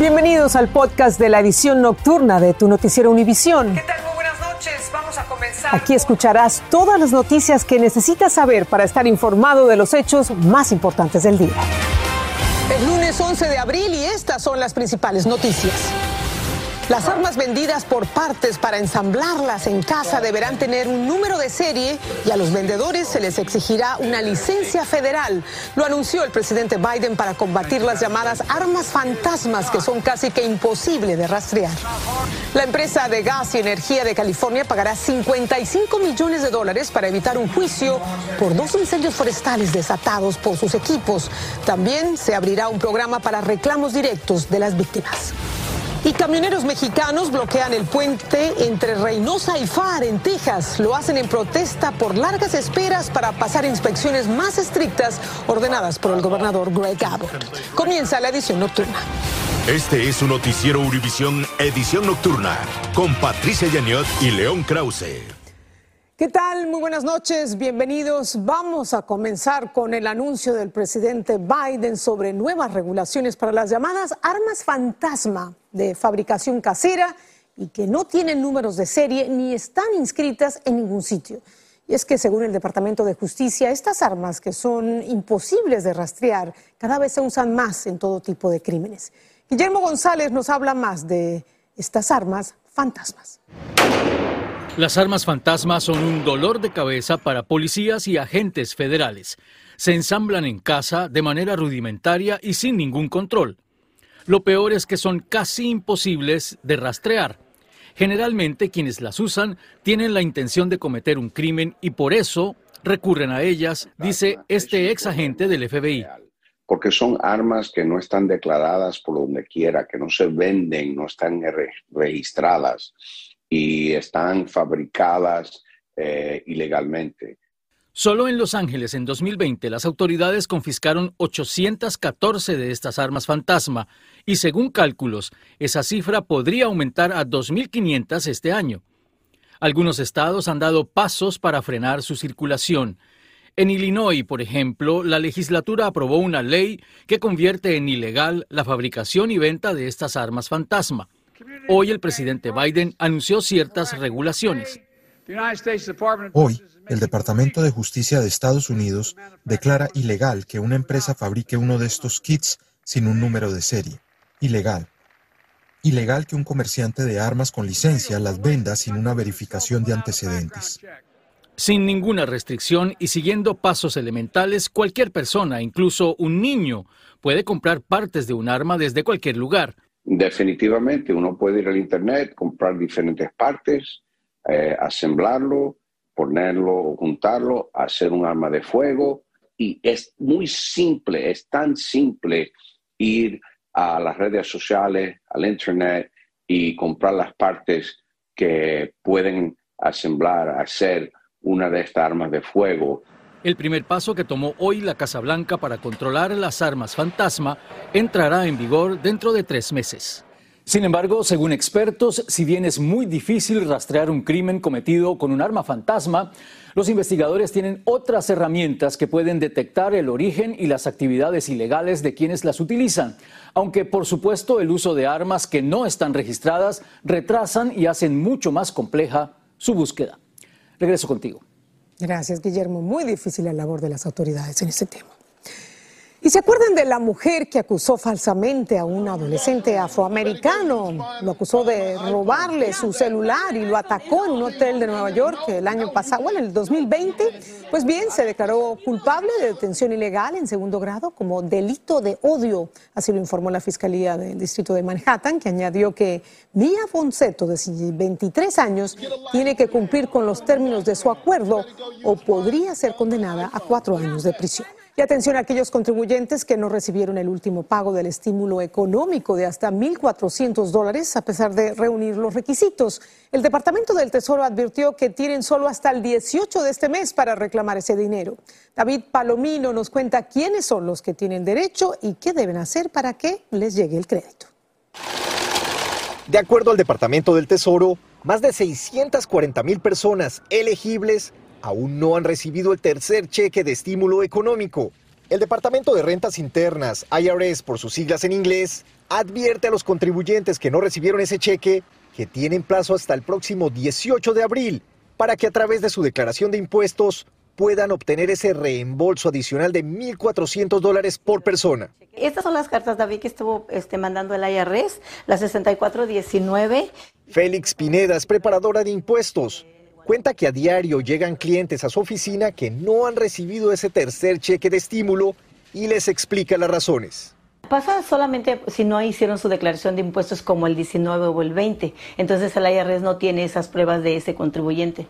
Bienvenidos al podcast de la edición nocturna de tu noticiero Univisión. ¿Qué tal? Muy buenas noches. Vamos a comenzar. Aquí escucharás todas las noticias que necesitas saber para estar informado de los hechos más importantes del día. El lunes 11 de abril y estas son las principales noticias. Las armas vendidas por partes para ensamblarlas en casa deberán tener un número de serie y a los vendedores se les exigirá una licencia federal. Lo anunció el presidente Biden para combatir las llamadas armas fantasmas que son casi que imposible de rastrear. La empresa de gas y energía de California pagará 55 millones de dólares para evitar un juicio por dos incendios forestales desatados por sus equipos. También se abrirá un programa para reclamos directos de las víctimas. Y camioneros mexicanos bloquean el puente entre Reynosa y Far en Texas. Lo hacen en protesta por largas esperas para pasar inspecciones más estrictas ordenadas por el gobernador Greg Abbott. Comienza la edición nocturna. Este es un noticiero Univisión Edición Nocturna con Patricia Yaniot y León Krause. ¿Qué tal? Muy buenas noches, bienvenidos. Vamos a comenzar con el anuncio del presidente Biden sobre nuevas regulaciones para las llamadas armas fantasma de fabricación casera y que no tienen números de serie ni están inscritas en ningún sitio. Y es que según el Departamento de Justicia, estas armas que son imposibles de rastrear cada vez se usan más en todo tipo de crímenes. Guillermo González nos habla más de estas armas fantasmas. Las armas fantasmas son un dolor de cabeza para policías y agentes federales. Se ensamblan en casa de manera rudimentaria y sin ningún control. Lo peor es que son casi imposibles de rastrear. Generalmente quienes las usan tienen la intención de cometer un crimen y por eso recurren a ellas, dice este ex agente del FBI. Porque son armas que no están declaradas por donde quiera, que no se venden, no están registradas y están fabricadas eh, ilegalmente. Solo en Los Ángeles en 2020 las autoridades confiscaron 814 de estas armas fantasma y según cálculos esa cifra podría aumentar a 2.500 este año. Algunos estados han dado pasos para frenar su circulación. En Illinois, por ejemplo, la legislatura aprobó una ley que convierte en ilegal la fabricación y venta de estas armas fantasma. Hoy el presidente Biden anunció ciertas regulaciones. Hoy, el Departamento de Justicia de Estados Unidos declara ilegal que una empresa fabrique uno de estos kits sin un número de serie. Ilegal. Ilegal que un comerciante de armas con licencia las venda sin una verificación de antecedentes. Sin ninguna restricción y siguiendo pasos elementales, cualquier persona, incluso un niño, puede comprar partes de un arma desde cualquier lugar, Definitivamente, uno puede ir al Internet, comprar diferentes partes, eh, asemblarlo, ponerlo o juntarlo, hacer un arma de fuego. Y es muy simple, es tan simple ir a las redes sociales, al Internet y comprar las partes que pueden asemblar, hacer una de estas armas de fuego el primer paso que tomó hoy la Casa Blanca para controlar las armas fantasma entrará en vigor dentro de tres meses. Sin embargo, según expertos, si bien es muy difícil rastrear un crimen cometido con un arma fantasma, los investigadores tienen otras herramientas que pueden detectar el origen y las actividades ilegales de quienes las utilizan, aunque por supuesto el uso de armas que no están registradas retrasan y hacen mucho más compleja su búsqueda. Regreso contigo. Gracias, Guillermo. Muy difícil la labor de las autoridades en este tema. ¿Y se acuerdan de la mujer que acusó falsamente a un adolescente afroamericano? Lo acusó de robarle su celular y lo atacó en un hotel de Nueva York el año pasado, bueno, en el 2020. Pues bien, se declaró culpable de detención ilegal en segundo grado como delito de odio. Así lo informó la Fiscalía del Distrito de Manhattan, que añadió que Mia Fonseto, de 23 años, tiene que cumplir con los términos de su acuerdo o podría ser condenada a cuatro años de prisión. Y atención a aquellos contribuyentes que no recibieron el último pago del estímulo económico de hasta 1.400 dólares a pesar de reunir los requisitos. El Departamento del Tesoro advirtió que tienen solo hasta el 18 de este mes para reclamar ese dinero. David Palomino nos cuenta quiénes son los que tienen derecho y qué deben hacer para que les llegue el crédito. De acuerdo al Departamento del Tesoro, más de 640 mil personas elegibles aún no han recibido el tercer cheque de estímulo económico. El Departamento de Rentas Internas, IRS por sus siglas en inglés, advierte a los contribuyentes que no recibieron ese cheque que tienen plazo hasta el próximo 18 de abril para que a través de su declaración de impuestos puedan obtener ese reembolso adicional de 1.400 dólares por persona. Estas son las cartas, David, que estuvo este, mandando el IRS, la 6419. Félix Pineda es preparadora de impuestos. Cuenta que a diario llegan clientes a su oficina que no han recibido ese tercer cheque de estímulo y les explica las razones. Pasa solamente si no hicieron su declaración de impuestos como el 19 o el 20. Entonces el IRS no tiene esas pruebas de ese contribuyente.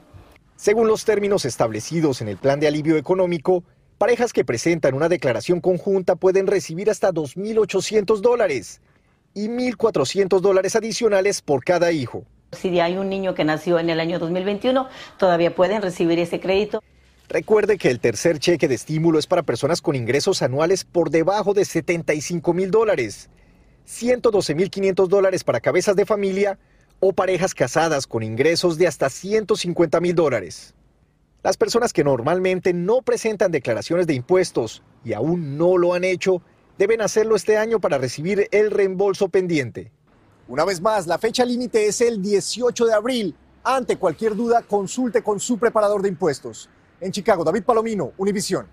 Según los términos establecidos en el plan de alivio económico, parejas que presentan una declaración conjunta pueden recibir hasta 2.800 dólares y 1.400 dólares adicionales por cada hijo. Si hay un niño que nació en el año 2021, todavía pueden recibir ese crédito. Recuerde que el tercer cheque de estímulo es para personas con ingresos anuales por debajo de 75 mil dólares, 112 mil 500 dólares para cabezas de familia o parejas casadas con ingresos de hasta 150 mil dólares. Las personas que normalmente no presentan declaraciones de impuestos y aún no lo han hecho, deben hacerlo este año para recibir el reembolso pendiente. Una vez más, la fecha límite es el 18 de abril. Ante cualquier duda, consulte con su preparador de impuestos. En Chicago, David Palomino, Univisión.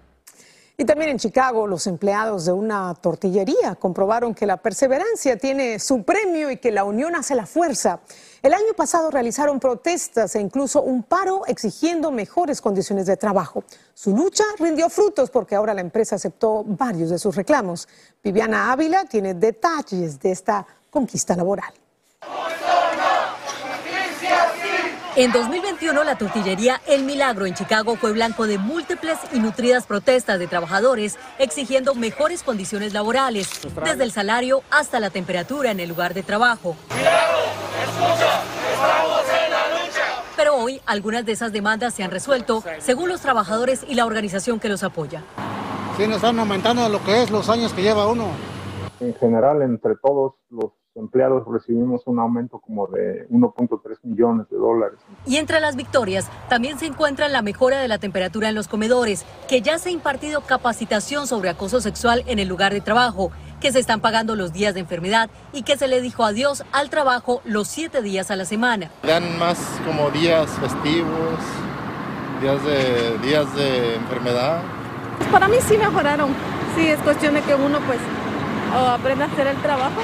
Y también en Chicago, los empleados de una tortillería comprobaron que la perseverancia tiene su premio y que la unión hace la fuerza. El año pasado realizaron protestas e incluso un paro exigiendo mejores condiciones de trabajo. Su lucha rindió frutos porque ahora la empresa aceptó varios de sus reclamos. Viviana Ávila tiene detalles de esta conquista laboral. En 2021, la tortillería El Milagro en Chicago fue blanco de múltiples y nutridas protestas de trabajadores exigiendo mejores condiciones laborales, desde el salario hasta la temperatura en el lugar de trabajo. Pero hoy algunas de esas demandas se han resuelto, según los trabajadores y la organización que los apoya. Sí, nos están aumentando lo que es los años que lleva uno. En general, entre todos los empleados recibimos un aumento como de 1.3 millones de dólares. Y entre las victorias también se encuentra la mejora de la temperatura en los comedores, que ya se ha impartido capacitación sobre acoso sexual en el lugar de trabajo, que se están pagando los días de enfermedad y que se le dijo adiós al trabajo los siete días a la semana. Dan más como días festivos, días de, días de enfermedad. Para mí sí mejoraron. Sí, es cuestión de que uno pues aprenda a hacer el trabajo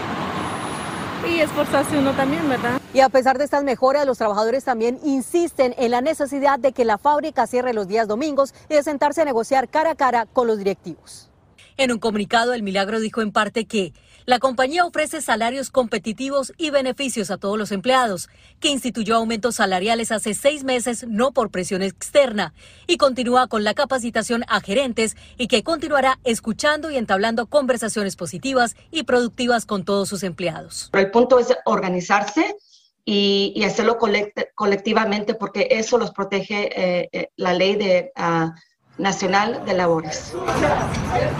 y esforzarse uno también, ¿verdad? Y a pesar de estas mejoras, los trabajadores también insisten en la necesidad de que la fábrica cierre los días domingos y de sentarse a negociar cara a cara con los directivos. En un comunicado, el Milagro dijo en parte que la compañía ofrece salarios competitivos y beneficios a todos los empleados, que instituyó aumentos salariales hace seis meses no por presión externa y continúa con la capacitación a gerentes y que continuará escuchando y entablando conversaciones positivas y productivas con todos sus empleados. el punto es organizarse y, hacerlo colectivamente porque eso los protege eh, eh, la ley de... Ah, Nacional de Labores. En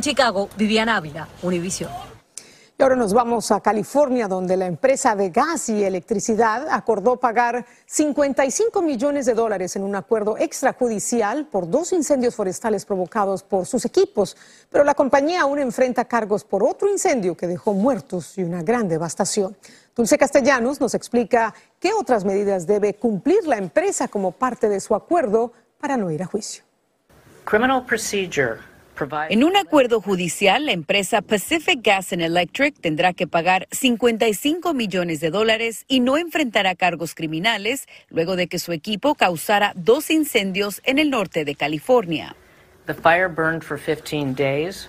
Chicago, Viviana Ávila, Univision. Y ahora nos vamos a California, donde la empresa de gas y electricidad acordó pagar 55 millones de dólares en un acuerdo extrajudicial por dos incendios forestales provocados por sus equipos. Pero la compañía aún enfrenta cargos por otro incendio que dejó muertos y una gran devastación. Dulce Castellanos nos explica qué otras medidas debe cumplir la empresa como parte de su acuerdo para no ir a juicio. En un acuerdo judicial, la empresa Pacific Gas and Electric tendrá que pagar 55 millones de dólares y no enfrentará cargos criminales luego de que su equipo causara dos incendios en el norte de California. The fire burned for 15 days.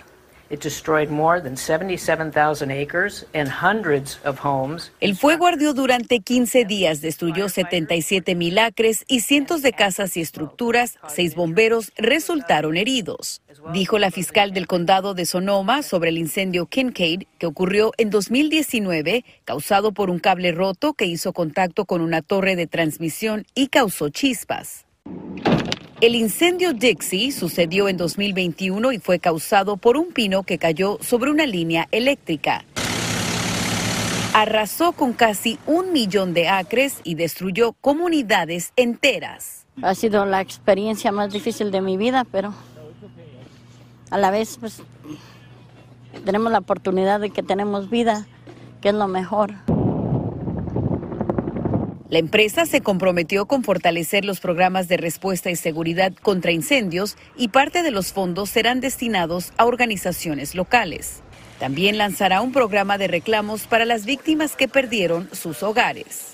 El fuego ardió durante 15 días, destruyó 77 mil acres y cientos de casas y estructuras. Seis bomberos resultaron heridos. Dijo la fiscal del condado de Sonoma sobre el incendio Kincaid que ocurrió en 2019, causado por un cable roto que hizo contacto con una torre de transmisión y causó chispas. El incendio Dixie sucedió en 2021 y fue causado por un pino que cayó sobre una línea eléctrica. Arrasó con casi un millón de acres y destruyó comunidades enteras. Ha sido la experiencia más difícil de mi vida, pero a la vez pues tenemos la oportunidad de que tenemos vida, que es lo mejor. La empresa se comprometió con fortalecer los programas de respuesta y seguridad contra incendios y parte de los fondos serán destinados a organizaciones locales. También lanzará un programa de reclamos para las víctimas que perdieron sus hogares.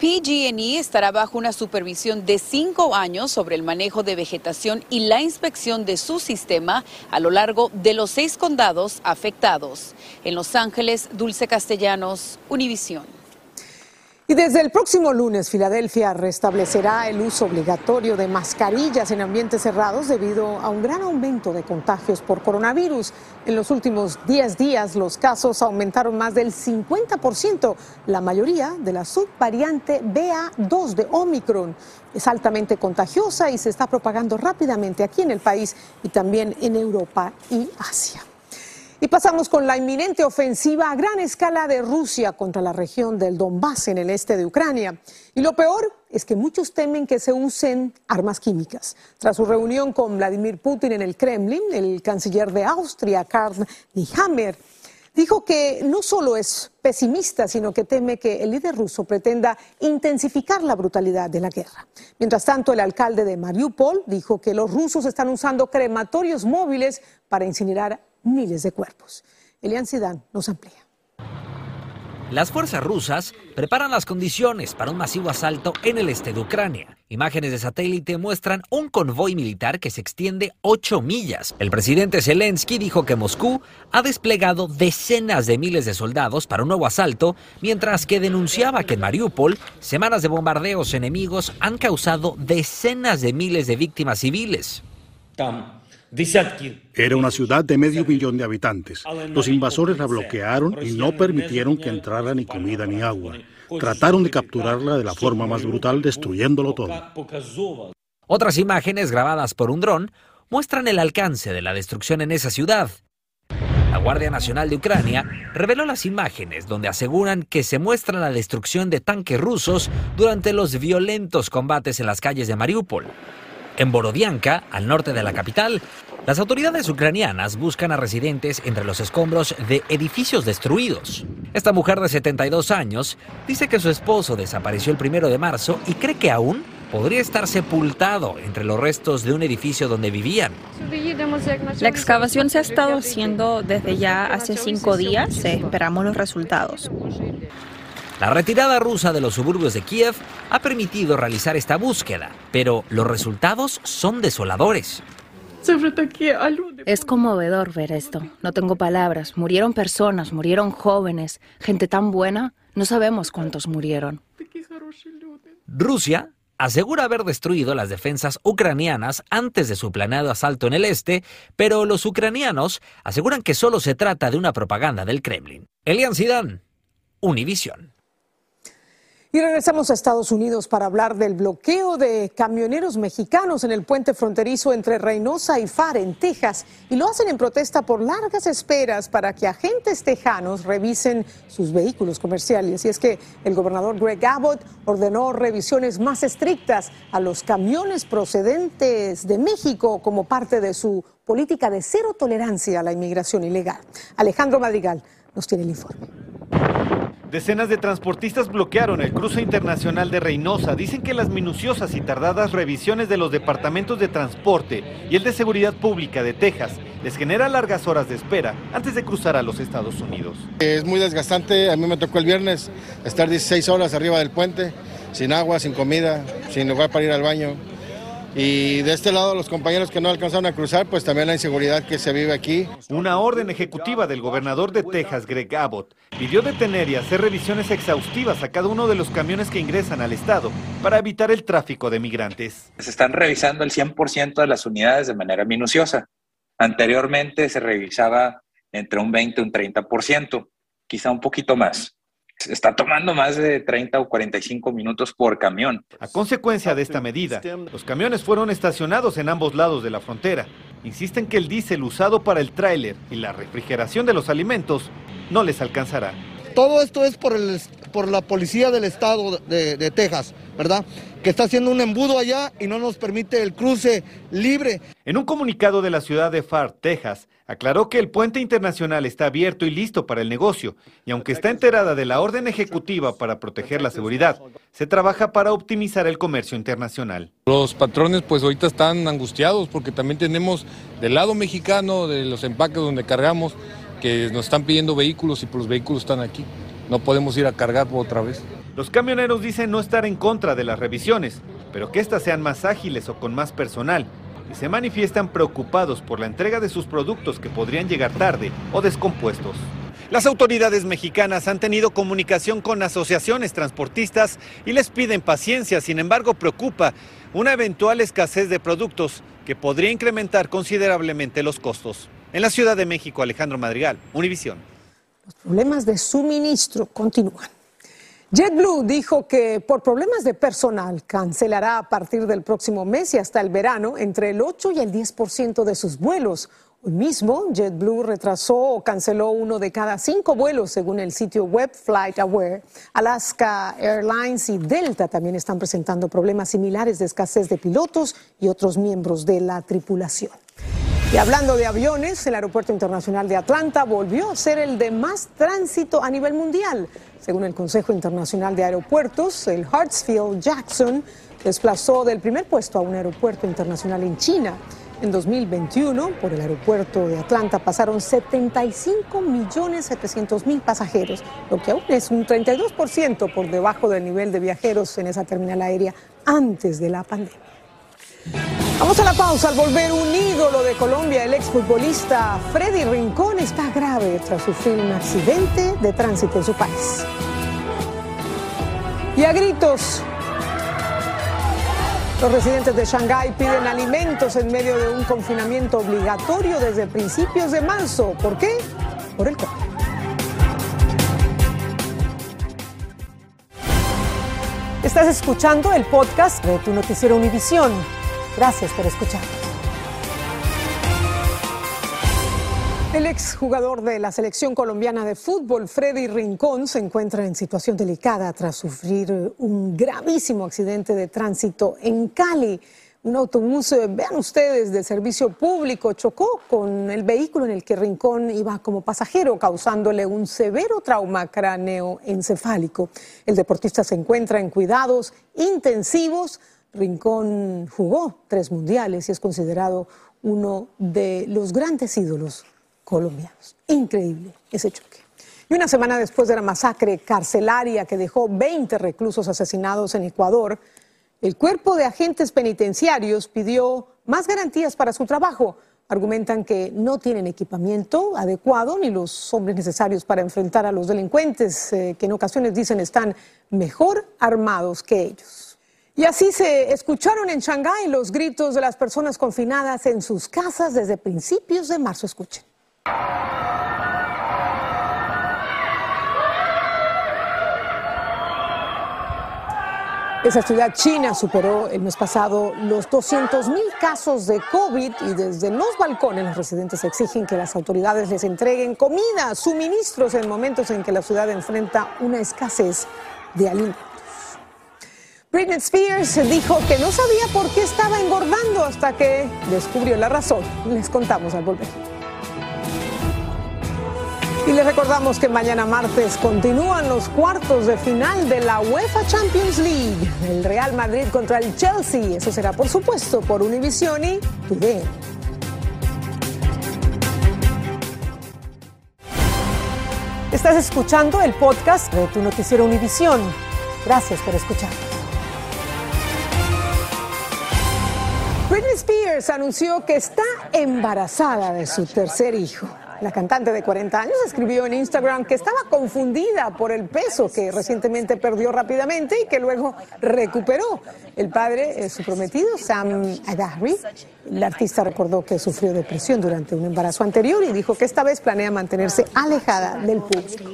PG&E estará bajo una supervisión de cinco años sobre el manejo de vegetación y la inspección de su sistema a lo largo de los seis condados afectados. En Los Ángeles, Dulce Castellanos, Univisión. Y desde el próximo lunes, Filadelfia restablecerá el uso obligatorio de mascarillas en ambientes cerrados debido a un gran aumento de contagios por coronavirus. En los últimos 10 días, los casos aumentaron más del 50%, la mayoría de la subvariante BA2 de Omicron. Es altamente contagiosa y se está propagando rápidamente aquí en el país y también en Europa y Asia. Y pasamos con la inminente ofensiva a gran escala de Rusia contra la región del Donbass en el este de Ucrania. Y lo peor es que muchos temen que se usen armas químicas. Tras su reunión con Vladimir Putin en el Kremlin, el canciller de Austria, Karl Nehammer, dijo que no solo es pesimista, sino que teme que el líder ruso pretenda intensificar la brutalidad de la guerra. Mientras tanto, el alcalde de Mariupol dijo que los rusos están usando crematorios móviles para incinerar miles de cuerpos. Elian Sidán nos amplía. Las fuerzas rusas preparan las condiciones para un masivo asalto en el este de Ucrania. Imágenes de satélite muestran un convoy militar que se extiende 8 millas. El presidente Zelensky dijo que Moscú ha desplegado decenas de miles de soldados para un nuevo asalto, mientras que denunciaba que en Mariupol semanas de bombardeos enemigos han causado decenas de miles de víctimas civiles. Era una ciudad de medio millón de habitantes. Los invasores la bloquearon y no permitieron que entrara ni comida ni agua. Trataron de capturarla de la forma más brutal, destruyéndolo todo. Otras imágenes grabadas por un dron muestran el alcance de la destrucción en esa ciudad. La Guardia Nacional de Ucrania reveló las imágenes donde aseguran que se muestra la destrucción de tanques rusos durante los violentos combates en las calles de Mariupol. En Borodianka, al norte de la capital, las autoridades ucranianas buscan a residentes entre los escombros de edificios destruidos. Esta mujer de 72 años dice que su esposo desapareció el primero de marzo y cree que aún podría estar sepultado entre los restos de un edificio donde vivían. La excavación se ha estado haciendo desde ya hace cinco días. Esperamos los resultados. La retirada rusa de los suburbios de Kiev ha permitido realizar esta búsqueda, pero los resultados son desoladores. Es conmovedor ver esto. No tengo palabras. Murieron personas, murieron jóvenes, gente tan buena. No sabemos cuántos murieron. Rusia asegura haber destruido las defensas ucranianas antes de su planeado asalto en el este, pero los ucranianos aseguran que solo se trata de una propaganda del Kremlin. Elian Zidane, Univision. Y regresamos a Estados Unidos para hablar del bloqueo de camioneros mexicanos en el puente fronterizo entre Reynosa y Far en Texas. Y lo hacen en protesta por largas esperas para que agentes tejanos revisen sus vehículos comerciales. Y es que el gobernador Greg Abbott ordenó revisiones más estrictas a los camiones procedentes de México como parte de su política de cero tolerancia a la inmigración ilegal. Alejandro Madrigal nos tiene el informe. Decenas de transportistas bloquearon el cruce internacional de Reynosa. Dicen que las minuciosas y tardadas revisiones de los departamentos de transporte y el de seguridad pública de Texas les genera largas horas de espera antes de cruzar a los Estados Unidos. Es muy desgastante. A mí me tocó el viernes estar 16 horas arriba del puente, sin agua, sin comida, sin lugar para ir al baño. Y de este lado, los compañeros que no alcanzaron a cruzar, pues también la inseguridad que se vive aquí. Una orden ejecutiva del gobernador de Texas, Greg Abbott, pidió detener y hacer revisiones exhaustivas a cada uno de los camiones que ingresan al estado para evitar el tráfico de migrantes. Se están revisando el 100% de las unidades de manera minuciosa. Anteriormente se revisaba entre un 20 y un 30%, quizá un poquito más está tomando más de 30 o 45 minutos por camión. A consecuencia de esta medida, los camiones fueron estacionados en ambos lados de la frontera. Insisten que el diésel usado para el tráiler y la refrigeración de los alimentos no les alcanzará. Todo esto es por el, por la policía del estado de, de Texas, ¿verdad? Que está haciendo un embudo allá y no nos permite el cruce libre. En un comunicado de la ciudad de Far, Texas, aclaró que el puente internacional está abierto y listo para el negocio, y aunque está enterada de la orden ejecutiva para proteger la seguridad, se trabaja para optimizar el comercio internacional. Los patrones pues ahorita están angustiados porque también tenemos del lado mexicano, de los empaques donde cargamos, que nos están pidiendo vehículos y pues los vehículos están aquí. No podemos ir a cargar otra vez. Los camioneros dicen no estar en contra de las revisiones, pero que éstas sean más ágiles o con más personal, y se manifiestan preocupados por la entrega de sus productos que podrían llegar tarde o descompuestos. Las autoridades mexicanas han tenido comunicación con asociaciones transportistas y les piden paciencia, sin embargo preocupa una eventual escasez de productos que podría incrementar considerablemente los costos. En la Ciudad de México, Alejandro Madrigal, Univisión. Los problemas de suministro continúan. JetBlue dijo que por problemas de personal cancelará a partir del próximo mes y hasta el verano entre el 8 y el 10% de sus vuelos. Hoy mismo, JetBlue retrasó o canceló uno de cada cinco vuelos, según el sitio web FlightAware. Alaska Airlines y Delta también están presentando problemas similares de escasez de pilotos y otros miembros de la tripulación. Y hablando de aviones, el Aeropuerto Internacional de Atlanta volvió a ser el de más tránsito a nivel mundial. Según el Consejo Internacional de Aeropuertos, el Hartsfield Jackson desplazó del primer puesto a un aeropuerto internacional en China. En 2021, por el aeropuerto de Atlanta pasaron 75 millones 700 mil pasajeros, lo que aún es un 32% por debajo del nivel de viajeros en esa terminal aérea antes de la pandemia. Vamos a la pausa. Al volver un ídolo de Colombia, el exfutbolista Freddy Rincón está grave tras sufrir un accidente de tránsito en su país. Y a gritos, los residentes de Shanghái piden alimentos en medio de un confinamiento obligatorio desde principios de marzo. ¿Por qué? Por el COVID. Estás escuchando el podcast de tu noticiero Univisión. Gracias por escuchar. El exjugador de la selección colombiana de fútbol, Freddy Rincón, se encuentra en situación delicada tras sufrir un gravísimo accidente de tránsito en Cali. Un autobús, eh, vean ustedes, de servicio público chocó con el vehículo en el que Rincón iba como pasajero, causándole un severo trauma cráneoencefálico. El deportista se encuentra en cuidados intensivos. Rincón jugó tres mundiales y es considerado uno de los grandes ídolos colombianos. Increíble ese choque. Y una semana después de la masacre carcelaria que dejó 20 reclusos asesinados en Ecuador, el cuerpo de agentes penitenciarios pidió más garantías para su trabajo. Argumentan que no tienen equipamiento adecuado ni los hombres necesarios para enfrentar a los delincuentes, eh, que en ocasiones dicen están mejor armados que ellos. Y así se escucharon en Shanghái los gritos de las personas confinadas en sus casas desde principios de marzo. Escuchen. Esa ciudad china superó el mes pasado los 200 mil casos de COVID y desde los balcones los residentes exigen que las autoridades les entreguen comida, suministros en momentos en que la ciudad enfrenta una escasez de alimentos. Britney Spears dijo que no sabía por qué estaba engordando hasta que descubrió la razón. Les contamos al volver. Y les recordamos que mañana martes continúan los cuartos de final de la UEFA Champions League. El Real Madrid contra el Chelsea. Eso será, por supuesto, por Univision y TUDN. Estás escuchando el podcast de tu noticiero Univisión. Gracias por escuchar. Spears anunció que está embarazada de su tercer hijo. La cantante de 40 años escribió en Instagram que estaba confundida por el peso que recientemente perdió rápidamente y que luego recuperó. El padre, su prometido, Sam Adahri, la artista recordó que sufrió depresión durante un embarazo anterior y dijo que esta vez planea mantenerse alejada del público.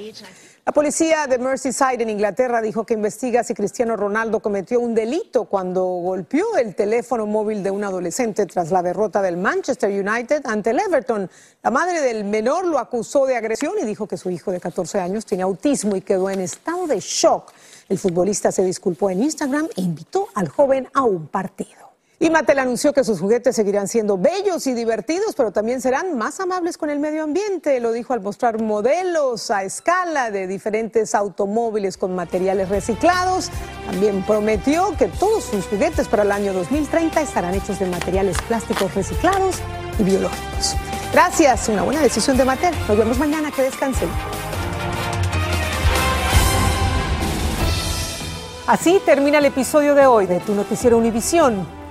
La policía de Merseyside en Inglaterra dijo que investiga si Cristiano Ronaldo cometió un delito cuando golpeó el teléfono móvil de un adolescente tras la derrota del Manchester United ante el Everton. La madre del menor lo acusó de agresión y dijo que su hijo de 14 años tiene autismo y quedó en estado de shock. El futbolista se disculpó en Instagram e invitó al joven a un partido. Y Mattel anunció que sus juguetes seguirán siendo bellos y divertidos, pero también serán más amables con el medio ambiente. Lo dijo al mostrar modelos a escala de diferentes automóviles con materiales reciclados. También prometió que todos sus juguetes para el año 2030 estarán hechos de materiales plásticos reciclados y biológicos. Gracias, una buena decisión de Mattel. Nos vemos mañana, que descansen. Así termina el episodio de hoy de Tu Noticiero Univisión.